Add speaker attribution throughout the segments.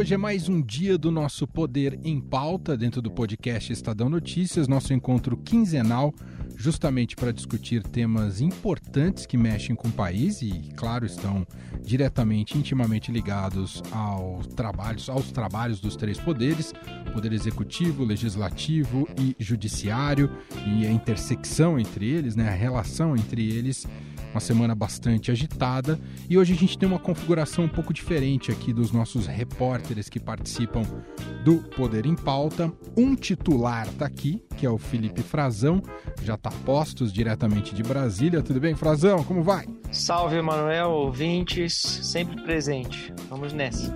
Speaker 1: Hoje é mais um dia do nosso Poder em Pauta, dentro do podcast Estadão Notícias, nosso encontro quinzenal, justamente para discutir temas importantes que mexem com o país e, claro, estão diretamente, intimamente ligados aos trabalhos, aos trabalhos dos três poderes: Poder Executivo, Legislativo e Judiciário, e a intersecção entre eles, né, a relação entre eles uma semana bastante agitada e hoje a gente tem uma configuração um pouco diferente aqui dos nossos repórteres que participam do Poder em Pauta. Um titular está aqui, que é o Felipe Frazão, já está postos diretamente de Brasília. Tudo bem, Frazão? Como vai?
Speaker 2: Salve, Manuel, ouvintes, sempre presente. Vamos nessa.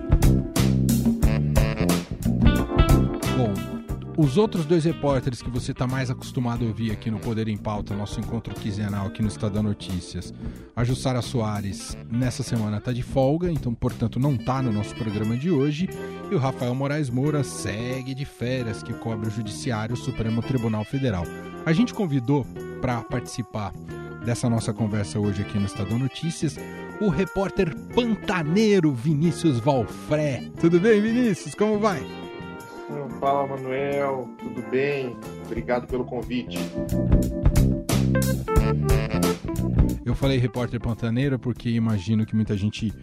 Speaker 1: Os outros dois repórteres que você está mais acostumado a ouvir aqui no Poder em Pauta, nosso encontro quinzenal aqui no Estadão Notícias, a Jussara Soares, nessa semana está de folga, então, portanto, não está no nosso programa de hoje. E o Rafael Moraes Moura segue de férias, que cobre o Judiciário Supremo Tribunal Federal. A gente convidou para participar dessa nossa conversa hoje aqui no Estadão Notícias o repórter pantaneiro Vinícius Valfré. Tudo bem, Vinícius? Como vai?
Speaker 3: Fala, Manuel. Tudo bem? Obrigado pelo convite.
Speaker 1: Eu falei repórter pantaneiro porque imagino que muita gente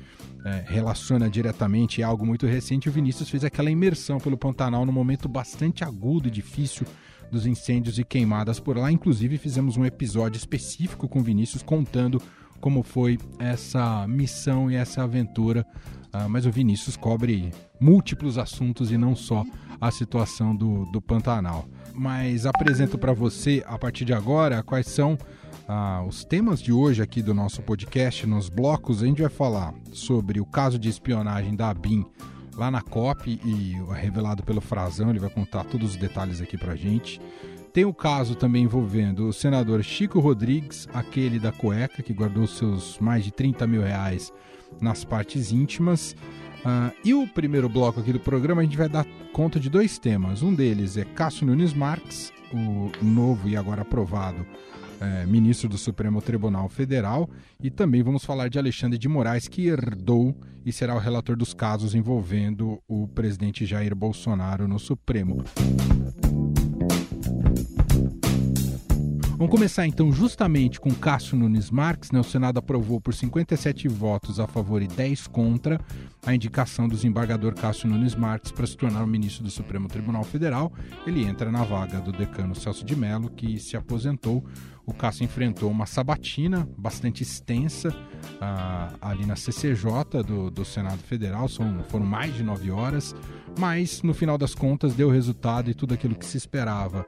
Speaker 1: é, relaciona diretamente a algo muito recente. O Vinícius fez aquela imersão pelo Pantanal num momento bastante agudo e difícil dos incêndios e queimadas por lá. Inclusive, fizemos um episódio específico com o Vinícius contando como foi essa missão e essa aventura. Uh, mas o Vinícius cobre múltiplos assuntos e não só a situação do, do Pantanal. Mas apresento para você, a partir de agora, quais são ah, os temas de hoje aqui do nosso podcast. Nos blocos, a gente vai falar sobre o caso de espionagem da ABIN lá na COP e revelado pelo Frazão, ele vai contar todos os detalhes aqui para gente. Tem o caso também envolvendo o senador Chico Rodrigues, aquele da cueca, que guardou seus mais de 30 mil reais nas partes íntimas. Uh, e o primeiro bloco aqui do programa a gente vai dar conta de dois temas. Um deles é Cássio Nunes Marques, o novo e agora aprovado é, ministro do Supremo Tribunal Federal, e também vamos falar de Alexandre de Moraes, que herdou e será o relator dos casos envolvendo o presidente Jair Bolsonaro no Supremo. Vamos começar então justamente com Cássio Nunes Marques. Né? O Senado aprovou por 57 votos a favor e 10 contra a indicação do desembargador Cássio Nunes Marques para se tornar o ministro do Supremo Tribunal Federal. Ele entra na vaga do decano Celso de Mello, que se aposentou. O Cássio enfrentou uma sabatina bastante extensa uh, ali na CCJ do, do Senado Federal, São, foram mais de nove horas, mas no final das contas deu resultado e tudo aquilo que se esperava.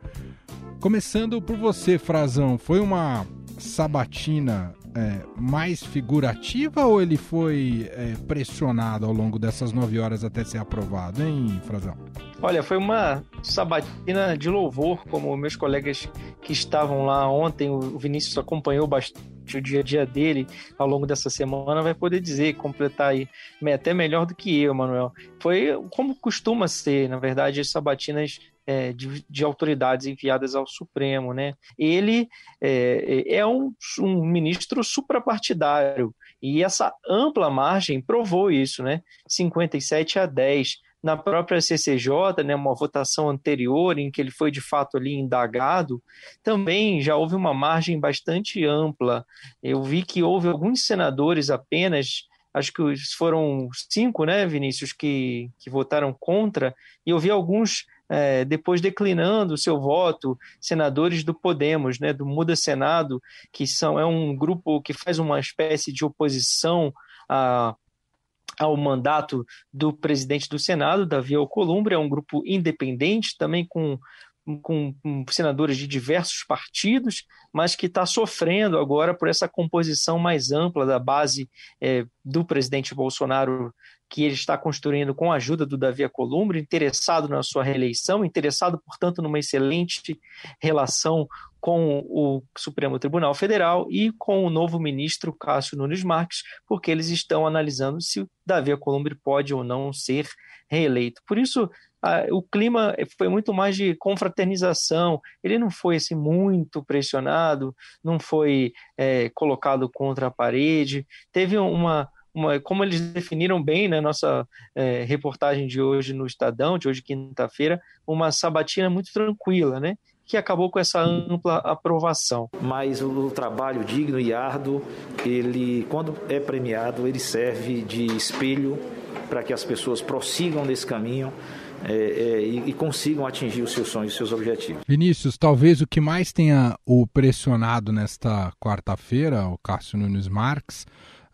Speaker 1: Começando por você, Frazão, foi uma sabatina é, mais figurativa ou ele foi é, pressionado ao longo dessas nove horas até ser aprovado, hein, Frazão?
Speaker 2: Olha, foi uma sabatina de louvor, como meus colegas que estavam lá ontem, o Vinícius acompanhou bastante o dia a dia dele ao longo dessa semana, vai poder dizer, completar aí, até melhor do que eu, Manuel. Foi como costuma ser, na verdade, as sabatinas é, de, de, autoridades enviadas ao Supremo. Né? Ele é, é um, um, ministro suprapartidário e essa ampla margem provou isso, né? 57 a 10. Na própria CCJ, né, uma votação anterior em que ele foi de fato ali indagado, também já houve uma margem bastante ampla. Eu vi que houve alguns senadores apenas acho que foram cinco, né, Vinícius, que, que votaram contra, e eu vi alguns é, depois declinando o seu voto, senadores do Podemos, né, do Muda Senado, que são, é um grupo que faz uma espécie de oposição a, ao mandato do presidente do Senado, Davi Alcolumbre, é um grupo independente, também com com, senadores de diversos partidos, mas que está sofrendo agora por essa composição mais ampla da base é, do presidente Bolsonaro que ele está construindo com a ajuda do Davi Alcolumbre, interessado na sua reeleição, interessado, portanto, numa excelente relação com o Supremo Tribunal Federal e com o novo ministro Cássio Nunes Marques, porque eles estão analisando se Davi Alcolumbre pode ou não ser reeleito. Por isso, o clima foi muito mais de confraternização. Ele não foi assim muito pressionado, não foi é, colocado contra a parede. Teve uma uma, como eles definiram bem na nossa é, reportagem de hoje no Estadão, de hoje quinta-feira, uma sabatina muito tranquila, né? que acabou com essa ampla aprovação.
Speaker 4: Mas o trabalho digno e árduo, ele, quando é premiado, ele serve de espelho para que as pessoas prossigam nesse caminho é, é, e, e, consigam atingir os seus sonhos, os seus objetivos.
Speaker 1: Vinícius, talvez o que mais tenha o pressionado nesta quarta-feira, o Cássio Nunes Marques,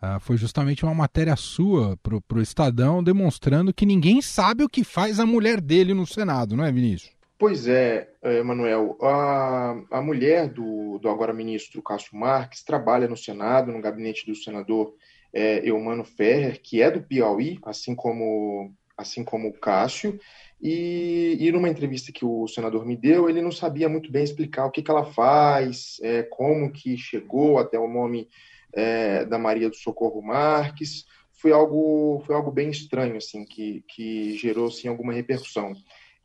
Speaker 1: uh, foi justamente uma matéria sua para o Estadão demonstrando que ninguém sabe o que faz a mulher dele no Senado, não é, Vinícius?
Speaker 3: Pois é, Emanuel. A, a mulher do, do agora ministro Cássio Marques trabalha no Senado, no gabinete do senador é, Eumano Ferrer, que é do Piauí, assim como assim como o Cássio, e, e numa entrevista que o senador me deu, ele não sabia muito bem explicar o que, que ela faz, é, como que chegou até o nome é, da Maria do Socorro Marques, foi algo, foi algo bem estranho, assim, que, que gerou, assim, alguma repercussão.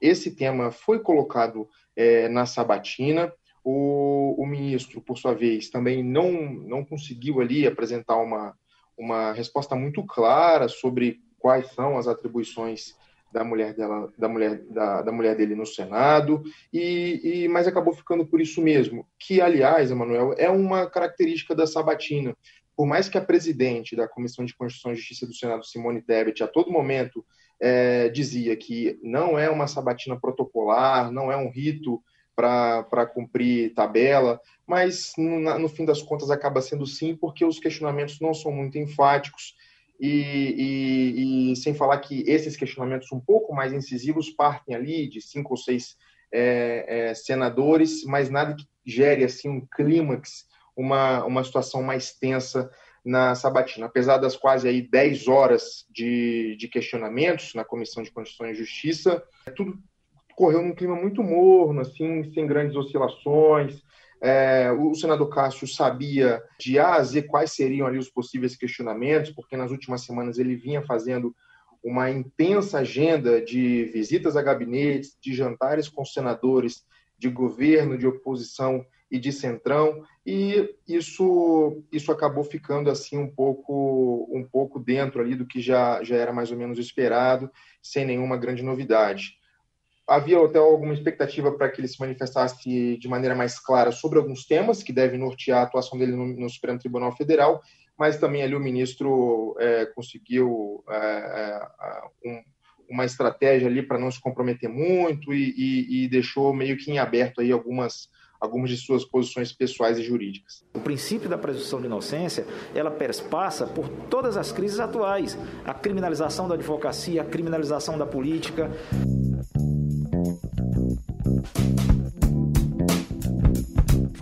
Speaker 3: Esse tema foi colocado é, na sabatina, o, o, ministro, por sua vez, também não, não conseguiu ali apresentar uma, uma resposta muito clara sobre quais são as atribuições da mulher dela, da mulher, da, da mulher dele no Senado, e, e, mas acabou ficando por isso mesmo, que aliás, Emanuel, é uma característica da Sabatina. Por mais que a presidente da Comissão de Constituição e Justiça do Senado, Simone Tebet, a todo momento é, dizia que não é uma sabatina protocolar, não é um rito para cumprir tabela, mas no, no, fim das contas acaba sendo sim, porque os questionamentos não são muito enfáticos e, e, e, sem falar que esses questionamentos um pouco mais incisivos partem ali de cinco ou seis é, é, senadores, mas nada que gere assim um clímax, uma, uma situação mais tensa na sabatina. Apesar das quase aí 10 horas de, de questionamentos na Comissão de Constituição e Justiça, tudo correu num clima muito morno, assim, sem grandes oscilações, é, o senador Cássio sabia de A a Z quais seriam ali os possíveis questionamentos, porque nas últimas semanas ele vinha fazendo uma intensa agenda de visitas a gabinetes, de jantares com senadores de governo, de oposição e de centrão, e isso isso acabou ficando assim um pouco um pouco dentro ali do que já já era mais ou menos esperado, sem nenhuma grande novidade havia até alguma expectativa para que ele se manifestasse de maneira mais clara sobre alguns temas que devem nortear a atuação dele no, no Supremo Tribunal Federal, mas também ali o ministro é, conseguiu é, é um, uma estratégia ali para não se comprometer muito e, e, e, deixou meio que em aberto aí algumas algumas de suas posições pessoais e jurídicas.
Speaker 4: O princípio da presunção de inocência, ela passa por todas as crises atuais, a criminalização da advocacia, a criminalização da política.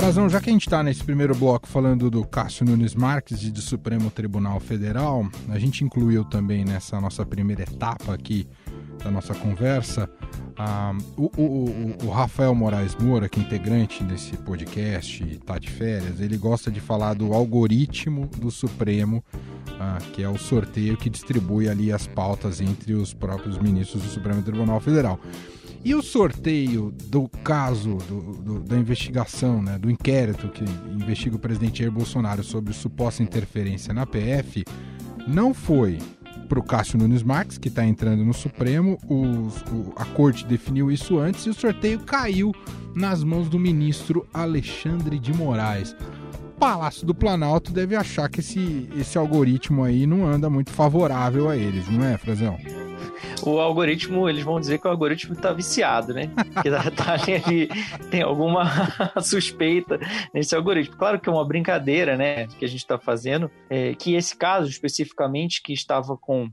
Speaker 1: Frazão, já que a gente está nesse primeiro bloco falando do Cássio Nunes Marques e do Supremo Tribunal Federal, a gente incluiu também nessa nossa primeira etapa aqui da nossa conversa ah, o, o, o, Rafael Moraes Moura, que é integrante desse podcast, está de férias, ele gosta de falar do algoritmo do Supremo, ah, que é o sorteio que distribui ali as pautas entre os próprios ministros do Supremo Tribunal Federal. E o sorteio do caso, do, do, da investigação, né, do inquérito que investiga o presidente Jair Bolsonaro sobre suposta interferência na PF, não foi para o Cássio Nunes Marques, que está entrando no Supremo. O, a corte definiu isso antes e o sorteio caiu nas mãos do ministro Alexandre de Moraes. Palácio do Planalto deve achar que esse, esse algoritmo aí não anda muito favorável a eles, não é, Frazão?
Speaker 2: O algoritmo, eles vão dizer que o algoritmo está viciado, né? Que tá, tá ali, tem alguma suspeita nesse algoritmo. Claro que é uma brincadeira, né? Que a gente está fazendo, é, que esse caso especificamente que estava com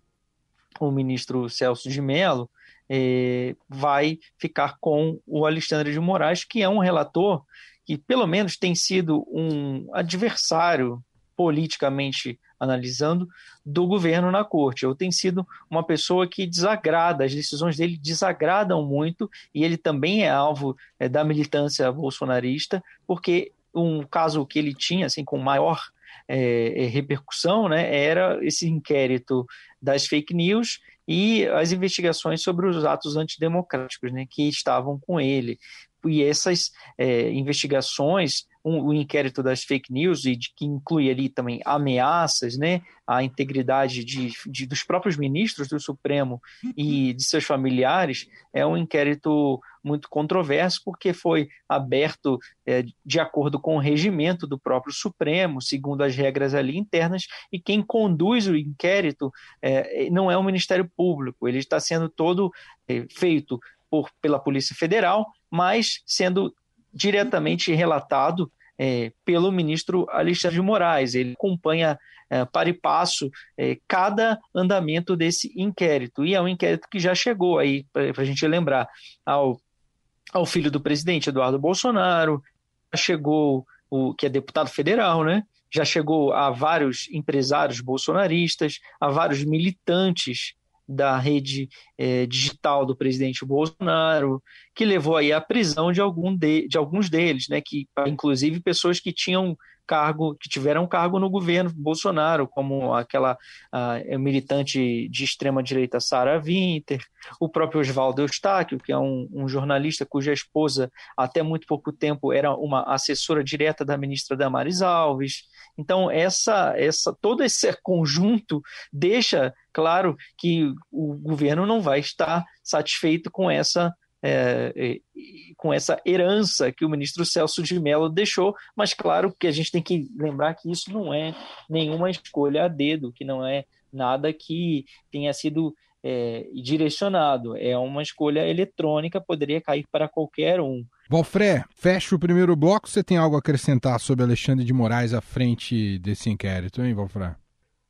Speaker 2: o ministro Celso de Mello, é, vai ficar com o Alexandre de Moraes, que é um relator que, pelo menos, tem sido um adversário politicamente analisando, do governo na corte. Eu tenho sido uma pessoa que desagrada, as decisões dele desagradam muito, e ele também é alvo é, da militância bolsonarista, porque um caso que ele tinha assim com maior é, repercussão né, era esse inquérito das fake news e as investigações sobre os atos antidemocráticos né, que estavam com ele e essas é, investigações um, o inquérito das fake news e de, que inclui ali também ameaças, né, à integridade de, de, dos próprios ministros do Supremo e de seus familiares, é um inquérito muito controverso porque foi aberto é, de acordo com o regimento do próprio Supremo, segundo as regras ali internas, e quem conduz o inquérito é, não é o Ministério Público, ele está sendo todo é, feito por, pela Polícia Federal, mas sendo diretamente relatado é, pelo ministro Alexandre de Moraes. Ele acompanha é, para e passo é, cada andamento desse inquérito. E é um inquérito que já chegou aí, para a gente lembrar, ao, ao filho do presidente Eduardo Bolsonaro, chegou o que é deputado federal, né? Já chegou a vários empresários bolsonaristas, a vários militantes da rede é, digital do presidente Bolsonaro, que levou aí à prisão de, algum de, de alguns deles, né, que inclusive pessoas que tinham cargo, que tiveram cargo no governo Bolsonaro, como aquela uh, militante de extrema direita Sara Winter, o próprio Oswaldo Eustáquio, que é um, um, jornalista cuja esposa até muito pouco tempo era uma assessora direta da ministra Damares Alves. Então essa, essa todo esse conjunto deixa claro que o governo não vai estar satisfeito com essa é, com essa herança que o ministro Celso de Mello deixou, mas claro que a gente tem que lembrar que isso não é nenhuma escolha a dedo, que não é nada que tenha sido é, direcionado, é uma escolha eletrônica, poderia cair para qualquer um.
Speaker 1: Valfré, fecha o primeiro bloco. Você tem algo a acrescentar sobre Alexandre de Moraes à frente desse inquérito, hein, Valfré?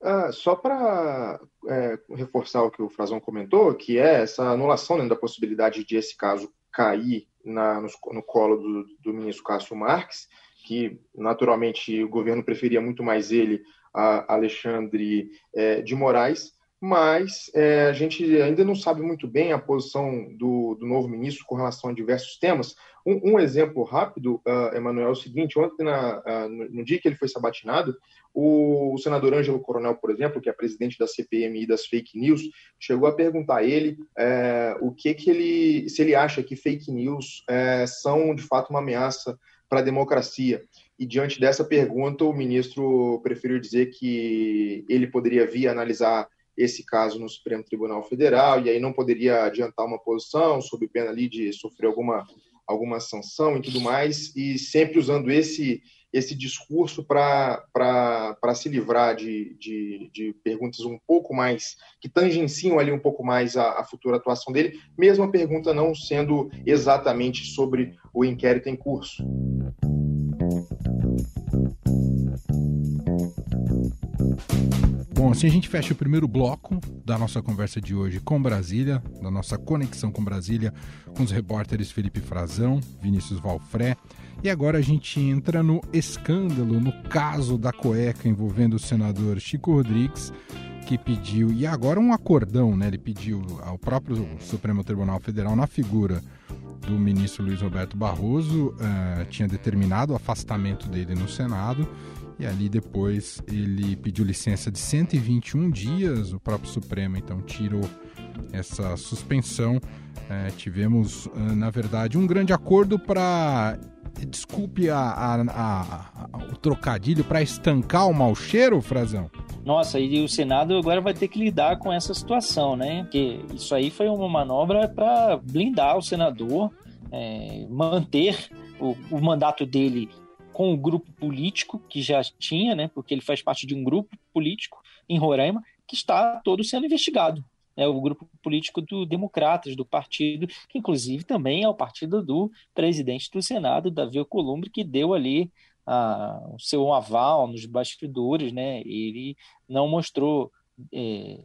Speaker 3: Ah, só para é, reforçar o que o Frazão comentou, que é essa anulação né, da possibilidade de esse caso cair na, no, no, colo do, do, ministro Cássio Marques, que naturalmente o governo preferia muito mais ele a Alexandre é, de Moraes, mas é, a gente ainda não sabe muito bem a posição do, do novo ministro com relação a diversos temas. Um, um exemplo rápido, uh, Emanuel, é o seguinte: ontem, na, uh, no, dia que ele foi sabatinado, o, o, senador Ângelo Coronel, por exemplo, que é presidente da CPMI das fake news, chegou a perguntar a ele é, o que, que ele, se ele acha que fake news é, são de fato uma ameaça para a democracia. E diante dessa pergunta, o ministro preferiu dizer que ele poderia vir analisar esse caso no Supremo Tribunal Federal e aí não poderia adiantar uma posição sob pena ali de sofrer alguma alguma sanção e tudo mais e sempre usando esse esse discurso para se livrar de, de, de, perguntas um pouco mais, que tangenciam ali um pouco mais a, a, futura atuação dele, mesmo a pergunta não sendo exatamente sobre o inquérito em curso.
Speaker 1: Bom, assim a gente fecha o primeiro bloco da nossa conversa de hoje com Brasília, da nossa conexão com Brasília, com os repórteres Felipe Frazão, Vinícius Valfré. E agora a gente entra no escândalo, no caso da cueca envolvendo o senador Chico Rodrigues, que pediu, e agora um acordão, né? Ele pediu ao próprio Supremo Tribunal Federal, na figura do ministro Luiz Roberto Barroso, uh, tinha determinado o afastamento dele no Senado e ali depois ele pediu licença de 121 dias, o próprio Supremo então tirou essa suspensão. É, tivemos, ah, na verdade, um grande acordo para. Desculpe a, a, a, o trocadilho, para estancar o mau cheiro, Frazão?
Speaker 2: Nossa, e o Senado agora vai ter que lidar com essa situação, né? Porque isso aí foi uma manobra para blindar o senador, é, manter o, o mandato dele com o grupo político que já tinha, né, porque ele faz parte de um grupo político em Roraima que está todo sendo investigado. É o grupo político do Democratas, do partido, que inclusive também é o partido do presidente do Senado, Davi Alcolumbre, que deu ali a, o seu aval nos bastidores, né? Ele não mostrou é,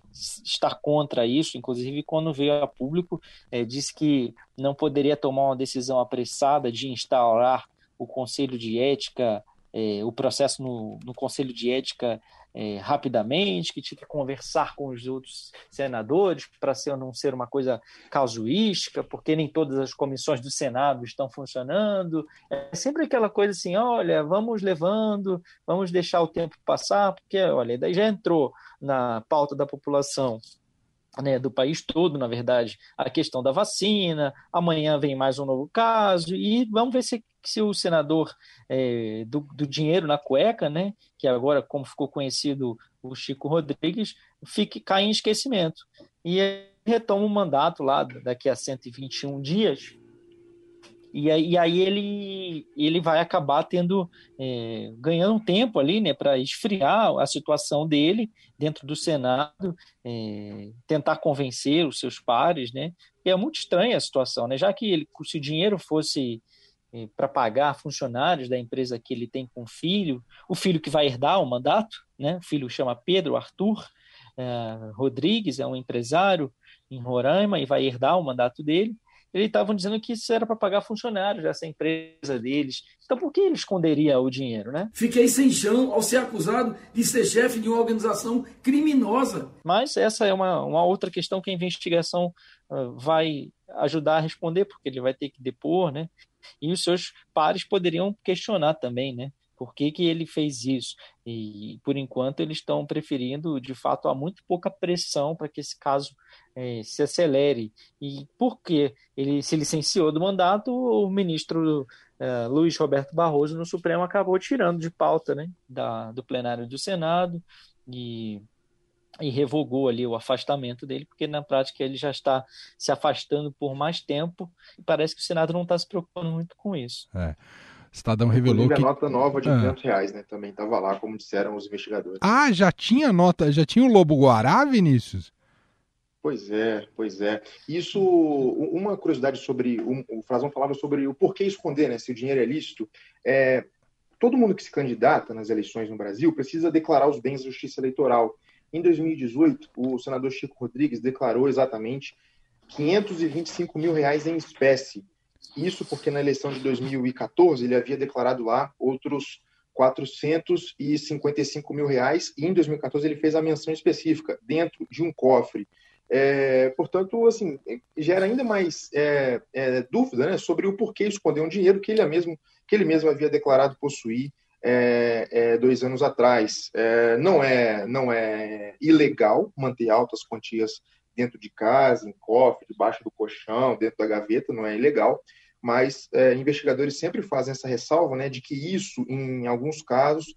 Speaker 2: estar contra isso, inclusive quando veio a público, é, disse que não poderia tomar uma decisão apressada de instaurar o Conselho de Ética, é, o processo no, no Conselho de Ética é, rapidamente, que tinha que conversar com os outros senadores para ser não ser uma coisa casuística, porque nem todas as comissões do Senado estão funcionando. É sempre aquela coisa assim, olha, vamos levando, vamos deixar o tempo passar, porque, olha, daí já entrou na pauta da população né, do país todo, na verdade, a questão da vacina. Amanhã vem mais um novo caso e vamos ver se, se o senador é, do, do, dinheiro na cueca, né, que agora, como ficou conhecido o Chico Rodrigues, fique cai em esquecimento e retoma o mandato lá daqui a 121 dias e aí, e aí ele, ele vai acabar tendo é, ganhando tempo ali, né, para esfriar a situação dele dentro do Senado, é, tentar convencer os seus pares, né? E é muito estranha a situação, né? Já que ele, se o dinheiro fosse é, para pagar funcionários da empresa que ele tem com o filho, o filho que vai herdar o mandato, né? O filho chama Pedro Arthur é, Rodrigues, é um empresário em Roraima e vai herdar o mandato dele eles estavam dizendo que isso era para pagar funcionários dessa empresa deles. Então, por que ele esconderia o dinheiro, né?
Speaker 5: Fiquei sem chão ao ser acusado de ser chefe de uma organização criminosa.
Speaker 2: Mas essa é uma, uma outra questão que a investigação uh, vai ajudar a responder, porque ele vai ter que depor, né? E os seus pares poderiam questionar também, né? Por que, que ele fez isso? E, por enquanto, eles estão preferindo, de fato, há muito pouca pressão para que esse caso é, se acelere. E por que ele se licenciou do mandato, o ministro é, Luiz Roberto Barroso, no Supremo, acabou tirando de pauta né, da, do plenário do Senado e, e revogou ali o afastamento dele, porque na prática ele já está se afastando por mais tempo e parece que o Senado não está se preocupando muito com isso.
Speaker 1: É. Estadão revelou que... a
Speaker 3: nota nova de ah. 500 reais, né? Também estava lá, como disseram os investigadores.
Speaker 1: Ah, já tinha nota, já tinha o Lobo Guará, Vinícius?
Speaker 3: Pois é, pois é. Isso, uma curiosidade sobre, um, o Frazão falava sobre o porquê esconder, né? Se o dinheiro é lícito. É, todo mundo que se candidata nas eleições no Brasil precisa declarar os bens da justiça eleitoral. Em 2018, o senador Chico Rodrigues declarou exatamente 525 mil reais em espécie isso porque na eleição de 2014 ele havia declarado lá outros 455 mil reais e em 2014 ele fez a menção específica dentro de um cofre. É, portanto, assim, gera ainda mais é, é, dúvida né, sobre o porquê esconder um dinheiro que ele mesmo, que ele mesmo havia declarado possuir é, é, dois anos atrás. É, não, é, não é ilegal manter altas quantias dentro de casa, em cofre, debaixo do colchão, dentro da gaveta, não é ilegal, mas é, investigadores sempre fazem essa ressalva né, de que isso, em alguns casos,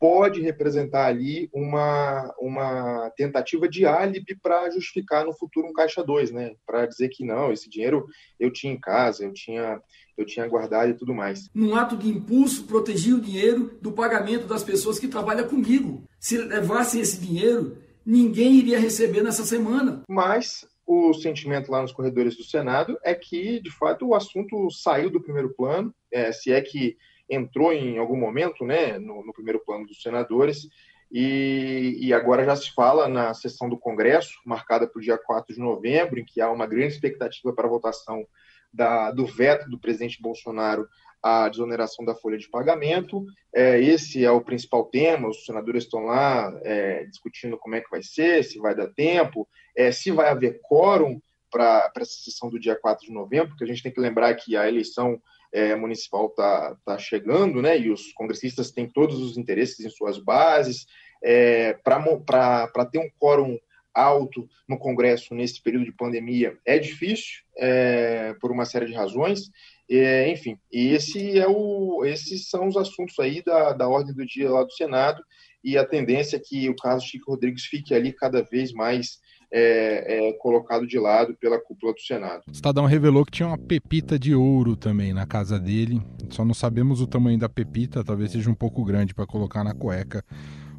Speaker 3: pode representar ali uma, uma tentativa de álibi para justificar no futuro um caixa 2, né? Para dizer que não, esse dinheiro eu tinha em casa, eu tinha, eu tinha guardado e tudo mais.
Speaker 5: Num ato de impulso, proteger o dinheiro do pagamento das pessoas que trabalham comigo. Se levassem esse dinheiro, ninguém iria receber nessa semana.
Speaker 3: Mas o sentimento lá nos corredores do Senado é que, de fato, o assunto saiu do primeiro plano, é, se é que entrou em algum momento né, no, no primeiro plano dos senadores, e, e, agora já se fala na sessão do Congresso, marcada para o dia 4 de novembro, em que há uma grande expectativa para a votação da, do veto do presidente Bolsonaro à desoneração da folha de pagamento. É, esse é o principal tema, os senadores estão lá é, discutindo como é que vai ser, se vai dar tempo, é, se vai haver quórum para essa sessão do dia 4 de novembro, porque a gente tem que lembrar que a eleição é, municipal está tá chegando, né, e os congressistas têm todos os interesses em suas bases. É, para ter um quórum alto no Congresso nesse período de pandemia é difícil, é, por uma série de razões. É, enfim, esse é o, esses são os assuntos aí da, da ordem do dia lá do Senado e a tendência é que o caso Chico Rodrigues fique ali cada vez mais é, é, colocado de lado pela cúpula do Senado.
Speaker 1: O Estadão revelou que tinha uma pepita de ouro também na casa dele. Só não sabemos o tamanho da pepita, talvez seja um pouco grande para colocar na cueca.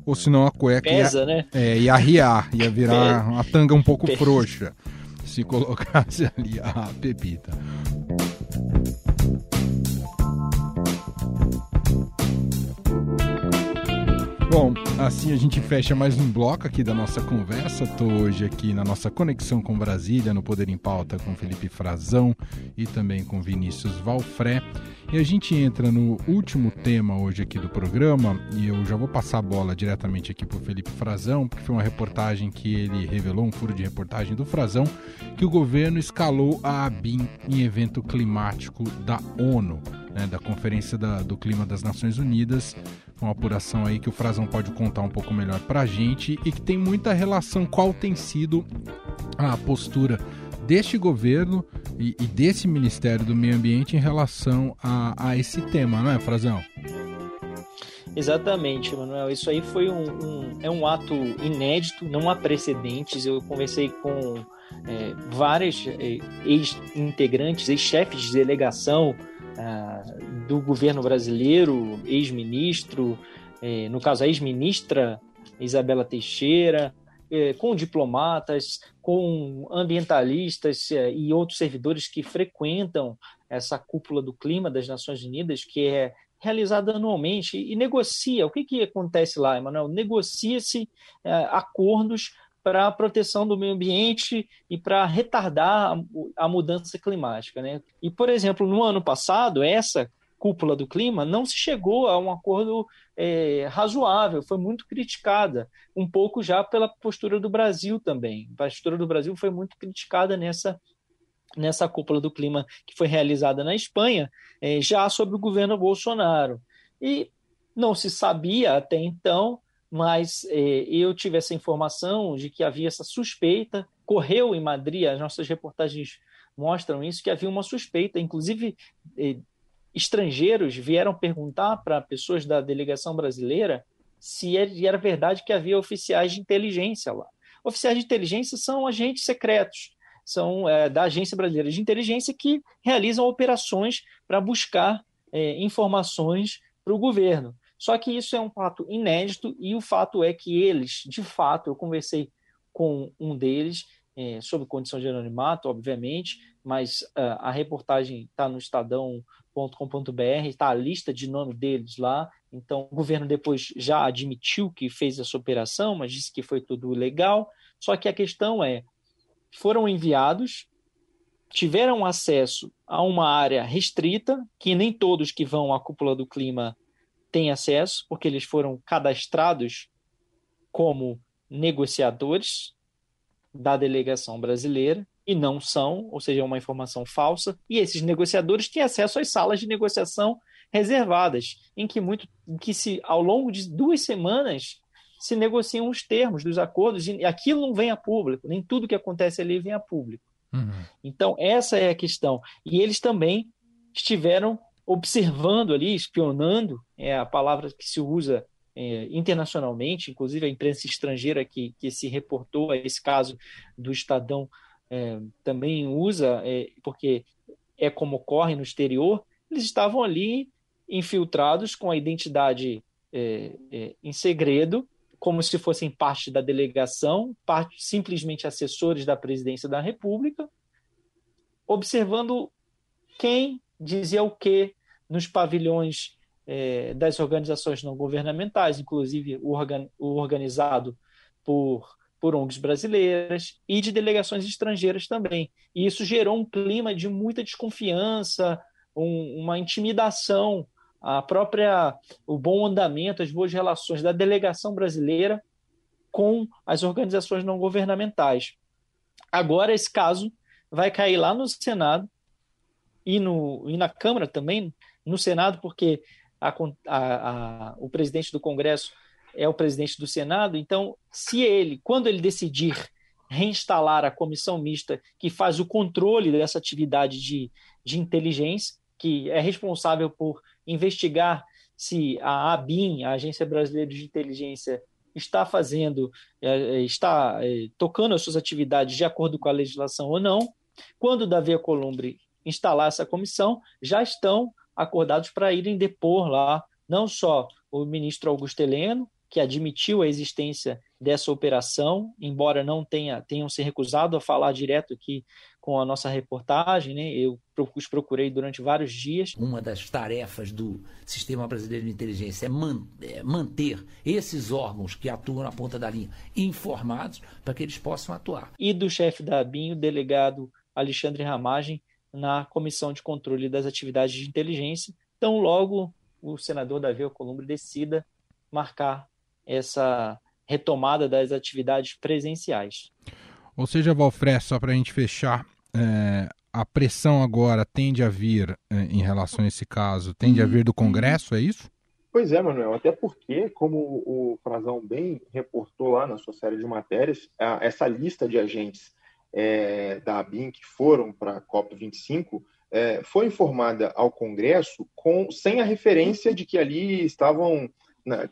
Speaker 1: Ou senão a cueca
Speaker 2: Pesa,
Speaker 1: ia,
Speaker 2: né?
Speaker 1: É, ia arriar, ia virar uma tanga um pouco frouxa se colocasse ali a pepita. Bom, assim a gente fecha mais um bloco aqui da nossa conversa. Estou hoje aqui na nossa conexão com Brasília, no Poder em Pauta, com Felipe Frazão e também com Vinícius Valfré. E a gente entra no último tema hoje aqui do programa, e eu já vou passar a bola diretamente aqui para o Felipe Frazão, porque foi uma reportagem que ele revelou, um furo de reportagem do Frazão, que o governo escalou a ABIN em evento climático da ONU né, da Conferência da, do Clima das Nações Unidas. Uma apuração aí que o Frazão pode contar um pouco melhor para a gente e que tem muita relação qual tem sido a postura deste governo e, e, desse Ministério do Meio Ambiente em relação a, a esse tema, não é, Frazão?
Speaker 2: Exatamente, Manuel. Isso aí foi um, um, é um ato inédito, não há precedentes. Eu conversei com é, é, ex-integrantes, ex-chefes de delegação ah, do governo brasileiro, ex-ministro, é, no caso a ex-ministra Isabela Teixeira, com diplomatas, com ambientalistas é, e outros servidores que frequentam essa cúpula do clima das Nações Unidas, que é realizada anualmente e negocia. O que, que acontece lá, Emanuel? Negocia-se é, acordos para a proteção do meio ambiente e para retardar a, a, mudança climática. Né? E, por exemplo, no ano passado, essa cúpula do clima não se chegou a um acordo é, razoável, foi muito criticada, um pouco já pela postura do Brasil também. A postura do Brasil foi muito criticada nessa nessa cúpula do clima que foi realizada na Espanha, é, já sobre o governo Bolsonaro. E não se sabia até então, mas é, eu tive essa informação de que havia essa suspeita, correu em Madrid, as nossas reportagens mostram isso, que havia uma suspeita, inclusive é, estrangeiros vieram perguntar para pessoas da delegação brasileira se era verdade que havia oficiais de inteligência lá. Oficiais de inteligência são agentes secretos são é, da Agência Brasileira de Inteligência que realizam operações para buscar é, informações para o governo. Só que isso é um fato inédito e o fato é que eles, de fato, eu conversei com um deles é, sobre condição de anonimato, obviamente, mas uh, a reportagem está no estadão.com.br, está a lista de nome deles lá. Então, o governo depois já admitiu que fez essa operação, mas disse que foi tudo legal. Só que a questão é: foram enviados, tiveram acesso a uma área restrita, que nem todos que vão à cúpula do clima têm acesso, porque eles foram cadastrados como negociadores da delegação brasileira e não são, ou seja, é uma informação falsa. E esses negociadores têm acesso às salas de negociação reservadas, em que muito, em que se ao longo de duas semanas se negociam os termos dos acordos e aquilo não vem a público, nem tudo que acontece ali vem a público. Uhum. Então, essa é a questão. E eles também estiveram observando ali, espionando, é a palavra que se usa é, internacionalmente, inclusive a imprensa estrangeira que, que se reportou a esse caso do Estadão é, também usa, é, porque é como ocorre no exterior, eles estavam ali infiltrados com a identidade é, é, em segredo como se fossem parte da delegação, parte, simplesmente assessores da presidência da República, observando quem dizia o que nos pavilhões é, das organizações não governamentais, inclusive o, organ, o organizado por, por ONGs brasileiras e de delegações estrangeiras também. E isso gerou um clima de muita desconfiança, um, uma intimidação a própria o bom andamento, as boas relações da delegação brasileira com as organizações não governamentais. Agora esse caso vai cair lá no Senado e, no, e na Câmara também, no Senado, porque a, a, a, o presidente do Congresso é o presidente do Senado, então, se ele, quando ele decidir reinstalar a comissão mista que faz o controle dessa atividade de, de inteligência, que é responsável por investigar se a ABIN, a Agência Brasileira de Inteligência, está fazendo, é, é, está é, tocando as suas atividades de acordo com a legislação ou não. Quando Davi Alcolumbre instalar essa comissão, já estão acordados para irem depor lá não só o ministro Augusto Heleno, que admitiu a existência dessa operação, embora não tenha tenham se recusado a falar direto aqui com a nossa reportagem, né? Eu os procurei durante vários dias.
Speaker 6: Uma das tarefas do Sistema Brasileiro de Inteligência é, man é manter esses órgãos que atuam na ponta da linha informados para que eles possam atuar.
Speaker 2: E do chefe da ABIN, o delegado Alexandre Ramagem, na Comissão de Controle das Atividades de Inteligência. Então, logo o senador Davi Alcolumbre decida marcar essa retomada das atividades presenciais.
Speaker 1: Ou seja, Valfré, só para a gente fechar, é, a pressão agora tende a vir é, em relação a esse caso, tende a vir do Congresso, é isso?
Speaker 3: Pois é, Manuel, até porque, como o Frazão bem reportou lá na sua série de matérias, essa lista de agentes é, da ABIN que foram para a COP25 é, foi informada ao Congresso com, sem a referência de que ali estavam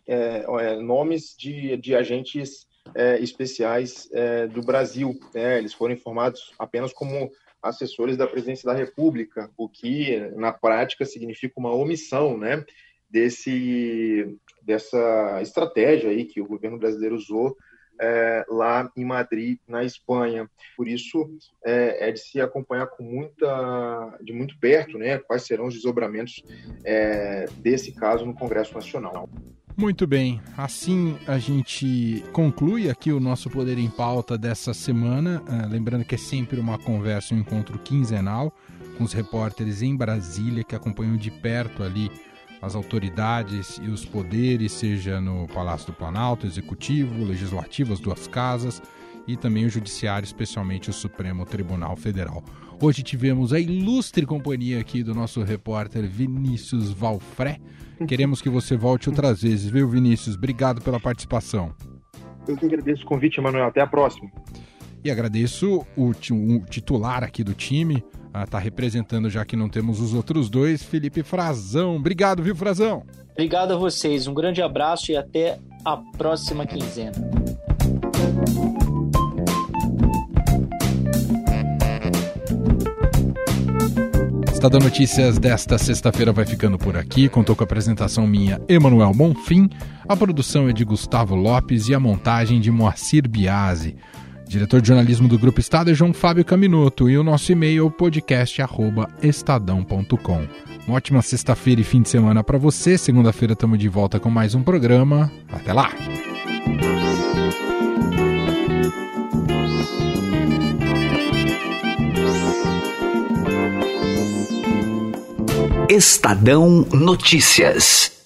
Speaker 3: é, é, nomes de, de agentes é, especiais é, do Brasil. Né? Eles foram informados apenas como assessores da Presidência da República, o que na prática significa uma omissão, né, desse dessa estratégia aí que o governo brasileiro usou é, lá em Madrid, na Espanha. Por isso, é, é, de se acompanhar com muita, de muito perto, né, quais serão os desdobramentos é, desse caso no Congresso Nacional.
Speaker 1: Muito bem, assim a gente conclui aqui o nosso Poder em Pauta dessa semana. Uh, lembrando que é sempre uma conversa, um encontro quinzenal com os repórteres em Brasília que acompanham de perto ali as autoridades e os poderes, seja no Palácio do Planalto, Executivo, Legislativo, as duas casas e também o Judiciário, especialmente o Supremo Tribunal Federal. Hoje tivemos a ilustre companhia aqui do nosso repórter Vinícius Valfré. Queremos que você volte outras vezes, viu, Vinícius? Obrigado pela participação.
Speaker 3: Eu que agradeço o convite, Emanuel. Até a próxima.
Speaker 1: E agradeço o, o titular aqui do time, está ah, representando, já que não temos os outros dois, Felipe Frazão. Obrigado, viu, Frazão?
Speaker 2: Obrigado a vocês. Um grande abraço e até a próxima quinzena.
Speaker 1: Estadão Notícias desta sexta-feira vai ficando por aqui. Contou com a apresentação minha, Emanuel Bonfim. A produção é de Gustavo Lopes e a montagem de Moacir Biasi. Diretor de jornalismo do Grupo Estado é João Fábio Caminoto e o nosso e-mail é podcast@estadão.com. Uma ótima sexta-feira e fim de semana para você. Segunda-feira estamos de volta com mais um programa. Até lá.
Speaker 7: Estadão Notícias.